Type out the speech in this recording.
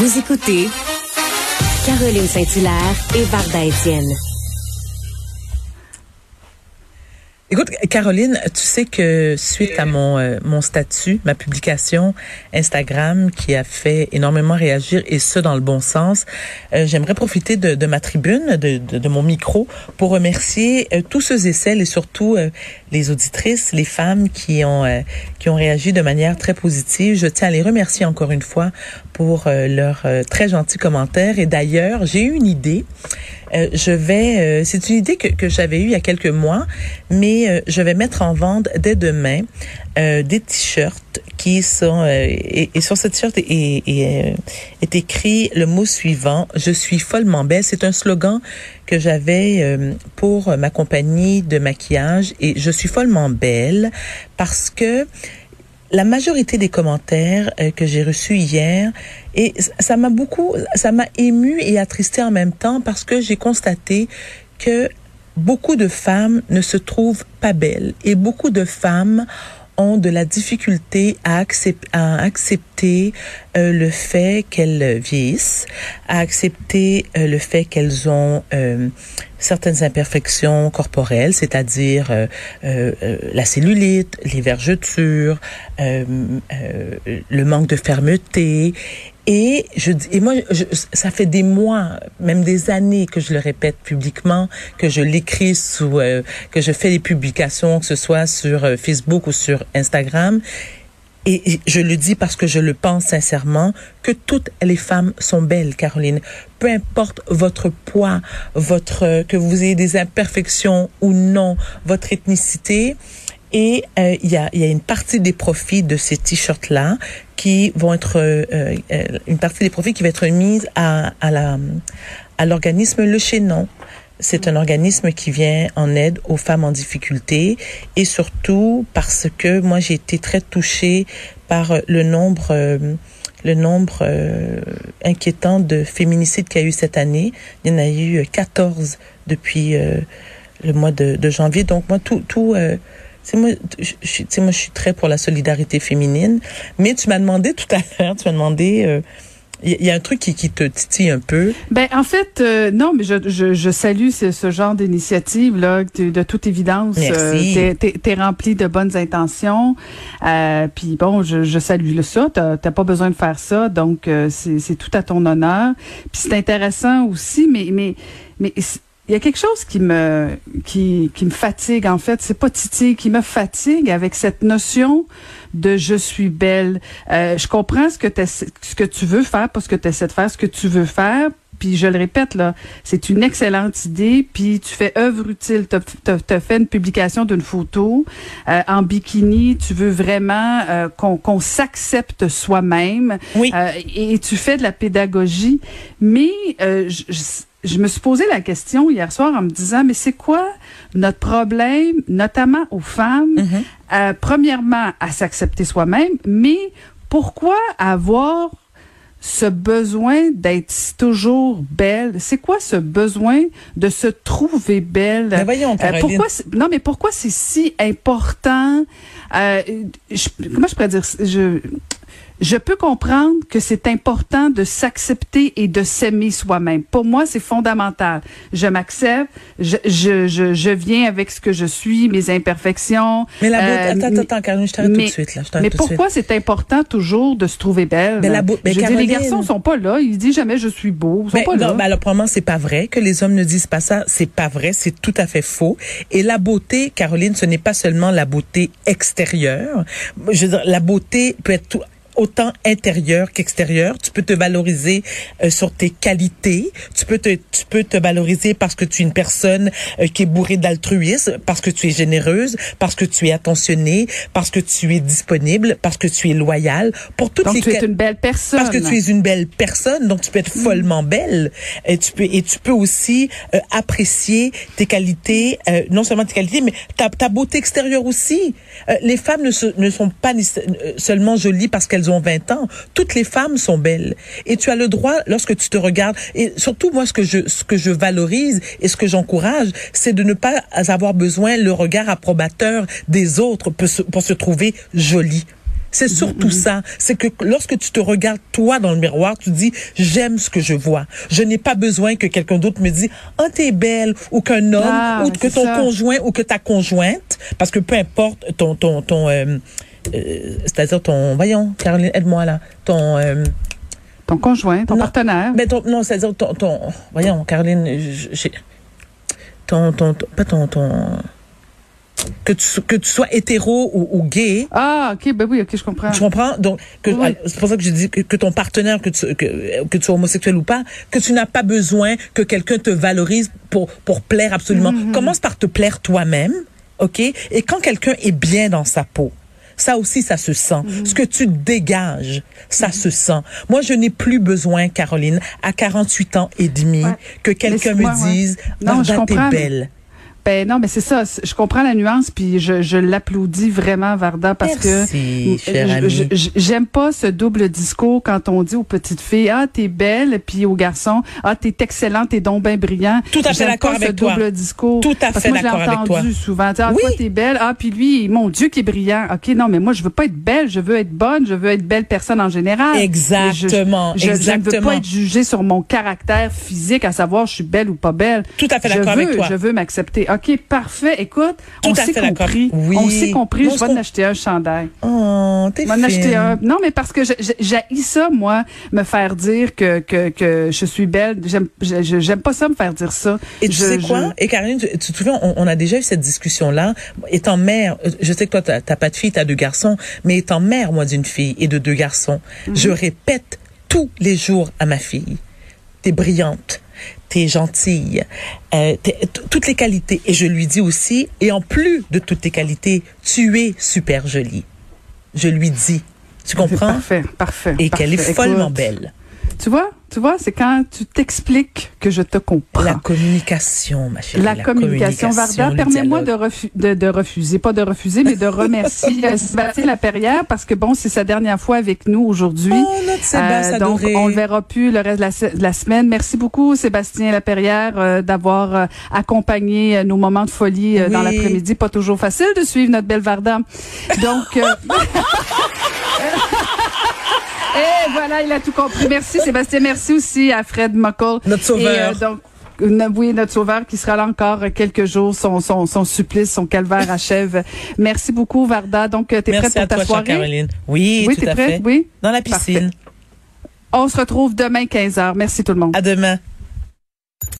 Vous écoutez Caroline Saint-Hilaire et Varda Étienne. Écoute, Caroline, tu sais que suite à mon euh, mon statut, ma publication Instagram qui a fait énormément réagir et ce dans le bon sens, euh, j'aimerais profiter de, de ma tribune, de, de, de, mon micro pour remercier euh, tous ceux et celles et surtout les auditrices, les femmes qui ont qui ont réagi de manière très positive. Je tiens à les remercier encore une fois pour leurs très gentils commentaires et d'ailleurs, j'ai eu une idée. je vais, c'est une idée que, que j'avais eue il y a quelques mois, mais euh, je vais mettre en vente dès demain euh, des t-shirts qui sont euh, et, et, sur ce t-shirt est, est, est, écrit le mot suivant je suis follement belle c'est un slogan que j'avais pour ma compagnie de maquillage et je suis follement belle parce que la majorité des commentaires que j'ai reçus hier et ça m'a beaucoup ça m'a ému et attristé en même temps parce que j'ai constaté que beaucoup de femmes ne se trouvent pas belles et beaucoup de femmes ont de la difficulté à, accept, à accepter euh, le fait qu'elles vieillissent, à accepter euh, le fait qu'elles ont euh, certaines imperfections corporelles, c'est-à-dire la cellulite, les vergetures, le manque de fermeté et je et moi, je, ça fait des mois, même des années que je le répète publiquement, que je l'écris sous, euh, que je fais des publications, que ce soit sur euh, Facebook ou sur Instagram. Et, et je le dis parce que je le pense sincèrement que toutes les femmes sont belles, Caroline. Peu importe votre poids, votre que vous ayez des imperfections ou non, votre ethnicité. Et euh, il y, a, y, a, une partie des profits de ces t-shirts-là qui vont être euh, euh, une partie des profits qui va être mise à, à la à l'organisme Le Chénon. C'est un organisme qui vient en aide aux femmes en difficulté et surtout parce que moi j'ai été très touchée par le nombre euh, le nombre euh, inquiétant de féminicides qu'il y a eu cette année. Il y en a eu 14 depuis euh, le mois de, de, janvier. Donc moi tout tout moi, je, je, moi, je suis très pour la solidarité féminine. Mais tu m'as demandé tout à l'heure, tu m'as demandé, euh, il y, a un truc qui, qui, te titille un peu. Ben en fait, euh, non, mais je, je, je salue ce, ce genre d'initiative là. De, de, toute évidence, Merci. euh, t'es, t'es rempli de bonnes intentions. Euh, Puis bon, je, je salue ça. T'as, t'as pas besoin de faire ça, donc euh, c'est, c'est tout à ton honneur. Puis c'est intéressant aussi, mais mais mais il y a quelque chose qui me qui, qui me fatigue en fait, c'est pas Titi qui me fatigue avec cette notion de je suis belle. Euh, je comprends ce que ce que tu veux faire, pas ce que tu essaies de faire, ce que tu veux faire. Puis je le répète là, c'est une excellente idée. Puis tu fais œuvre utile. Tu as, fait une publication d'une photo euh, en bikini. Tu veux vraiment euh, qu'on qu'on s'accepte soi-même. Oui. Euh, et, tu fais de la pédagogie. Mais euh, je, je je me suis posé la question hier soir en me disant, mais c'est quoi notre problème, notamment aux femmes, mm -hmm. euh, premièrement, à s'accepter soi-même, mais pourquoi avoir ce besoin d'être toujours belle? C'est quoi ce besoin de se trouver belle? Mais voyons, euh, pourquoi non, mais pourquoi c'est si important? Euh, je, comment je pourrais dire? Je, je peux comprendre que c'est important de s'accepter et de s'aimer soi-même. Pour moi, c'est fondamental. Je m'accepte, je, je, je, je, viens avec ce que je suis, mes imperfections. Mais la beauté, euh, attends, attends, Caroline, je t'arrête tout de suite. Là, mais pourquoi c'est important toujours de se trouver belle? Mais la mais je dis, les garçons sont pas là. Ils disent jamais je suis beau. Ils sont pas non, là. Ben alors, probablement, c'est pas vrai que les hommes ne disent pas ça. C'est pas vrai. C'est tout à fait faux. Et la beauté, Caroline, ce n'est pas seulement la beauté extérieure. Je veux dire, la beauté peut être tout, autant intérieur qu'extérieur. Tu peux te valoriser euh, sur tes qualités. Tu peux te, tu peux te valoriser parce que tu es une personne euh, qui est bourrée d'altruisme, parce que tu es généreuse, parce que tu es attentionnée, parce que tu es disponible, parce que tu es loyale. Pour toutes donc les tu es une belle personne. Parce que tu es une belle personne, donc tu peux être follement belle. Et tu peux et tu peux aussi euh, apprécier tes qualités, non seulement tes qualités, mais ta, ta beauté extérieure aussi. les femmes ne, se, ne sont pas seulement jolies parce qu'elles ont 20 ans. Toutes les femmes sont belles. Et tu as le droit, lorsque tu te regardes, et surtout moi, ce que je, ce que je valorise et ce que j'encourage, c'est de ne pas avoir besoin le regard approbateur des autres pour se, pour se trouver jolie. C'est surtout ça. C'est que lorsque tu te regardes toi dans le miroir, tu dis j'aime ce que je vois. Je n'ai pas besoin que quelqu'un d'autre me dise oh t'es belle ou qu'un homme ah, ou que ton conjoint ou que ta conjointe parce que peu importe ton ton ton euh, euh, c'est-à-dire ton, voyons, Caroline, aide-moi là, ton... Euh, ton conjoint, ton partenaire. Mais ton, non, c'est-à-dire ton, ton, voyons, Caroline, j'ai, ton, ton, pas ton, ton, que tu, que tu sois hétéro ou, ou, gay. Ah, ok, ben oui, ok, je comprends. Tu comprends? Donc, c'est pour ça que je dis que, que ton partenaire, que tu, que, que, tu sois homosexuel ou pas, que tu n'as pas besoin que quelqu'un te valorise pour, pour plaire absolument. Mm-hmm. Commence par te plaire toi-même, ok? Et quand quelqu'un est bien dans sa peau, ça aussi, ça se sent. Mhm. Ce que tu dégages, ça mhm. se sent. Moi, je n'ai plus besoin, Caroline, à 48 ans et demi, que quelqu'un me dise, non, je t'es belle. Ben non, mais c'est ça. Je comprends la nuance, puis je, je l'applaudis vraiment, Varda, parce Merci, que j'aime pas ce double discours quand on dit aux petites filles ah t'es belle, puis aux garçons ah t'es excellente, t'es donc bien brillant. Tout à fait d'accord avec toi. double discours. Tout à fait d'accord avec toi. entendu souvent. Ah oui. toi t'es belle, ah puis lui, mon Dieu qui est brillant. Ok non, mais moi je veux pas être belle, je veux être bonne, je veux être belle personne en général. Exactement. Je, exactement. je, ne veux pas être jugée sur mon caractère physique, à savoir je suis belle ou pas belle. Tout à fait d'accord avec toi. Je veux m'accepter. OK, parfait. Écoute, on s'est compris. Oui. On s'est compris. je vais en acheter un chandail. Oh, t'es Je vais en acheter un. Non, mais parce que j'ai ça, moi, me faire dire que, que, que je suis belle. J'aime j'aime pas ça, me faire dire ça. Et tu sais quoi? Et Caroline, tu, te souviens, on, a déjà eu cette discussion-là. Étant mère, je sais que toi, t'as pas de fille, t'as deux garçons, mais étant mère, moi, d'une fille et de deux garçons, mhm. je répète tous les jours à ma fille, t'es brillante t'es gentille, euh, toutes les qualités. Et je lui dis aussi, et en plus de toutes tes qualités, tu es super jolie. Je lui dis. Tu comprends? Parfait, parfait. Et qu'elle est follement belle. Tu vois? Tu vois, c'est quand tu t'expliques que je te comprends. La communication, ma chérie. La, communication. Varda, permets-moi de, de, refuser, pas de refuser, mais de remercier euh, Sébastien Laperrière parce que bon, c'est sa dernière fois avec nous aujourd'hui. Oh, euh, Donc, on le verra plus le reste de la, semaine. Merci beaucoup, Sébastien Laperrière, euh, d'avoir euh, accompagné nos moments de folie dans l'après-midi. Pas toujours facile de suivre notre belle Varda. Donc... Et voilà, il a tout compris. Merci Sébastien. Merci aussi à Fred Muckle. Notre sauveur. Et, euh, donc, oui, notre sauveur qui sera là encore quelques jours. Son, son, son supplice, son calvaire achève. Merci beaucoup, Varda. Donc, tu es prête pour ta soirée? Caroline. Oui, oui tout à prête? fait. Oui? Dans la piscine. On se retrouve demain 15h. Merci tout le monde. À demain.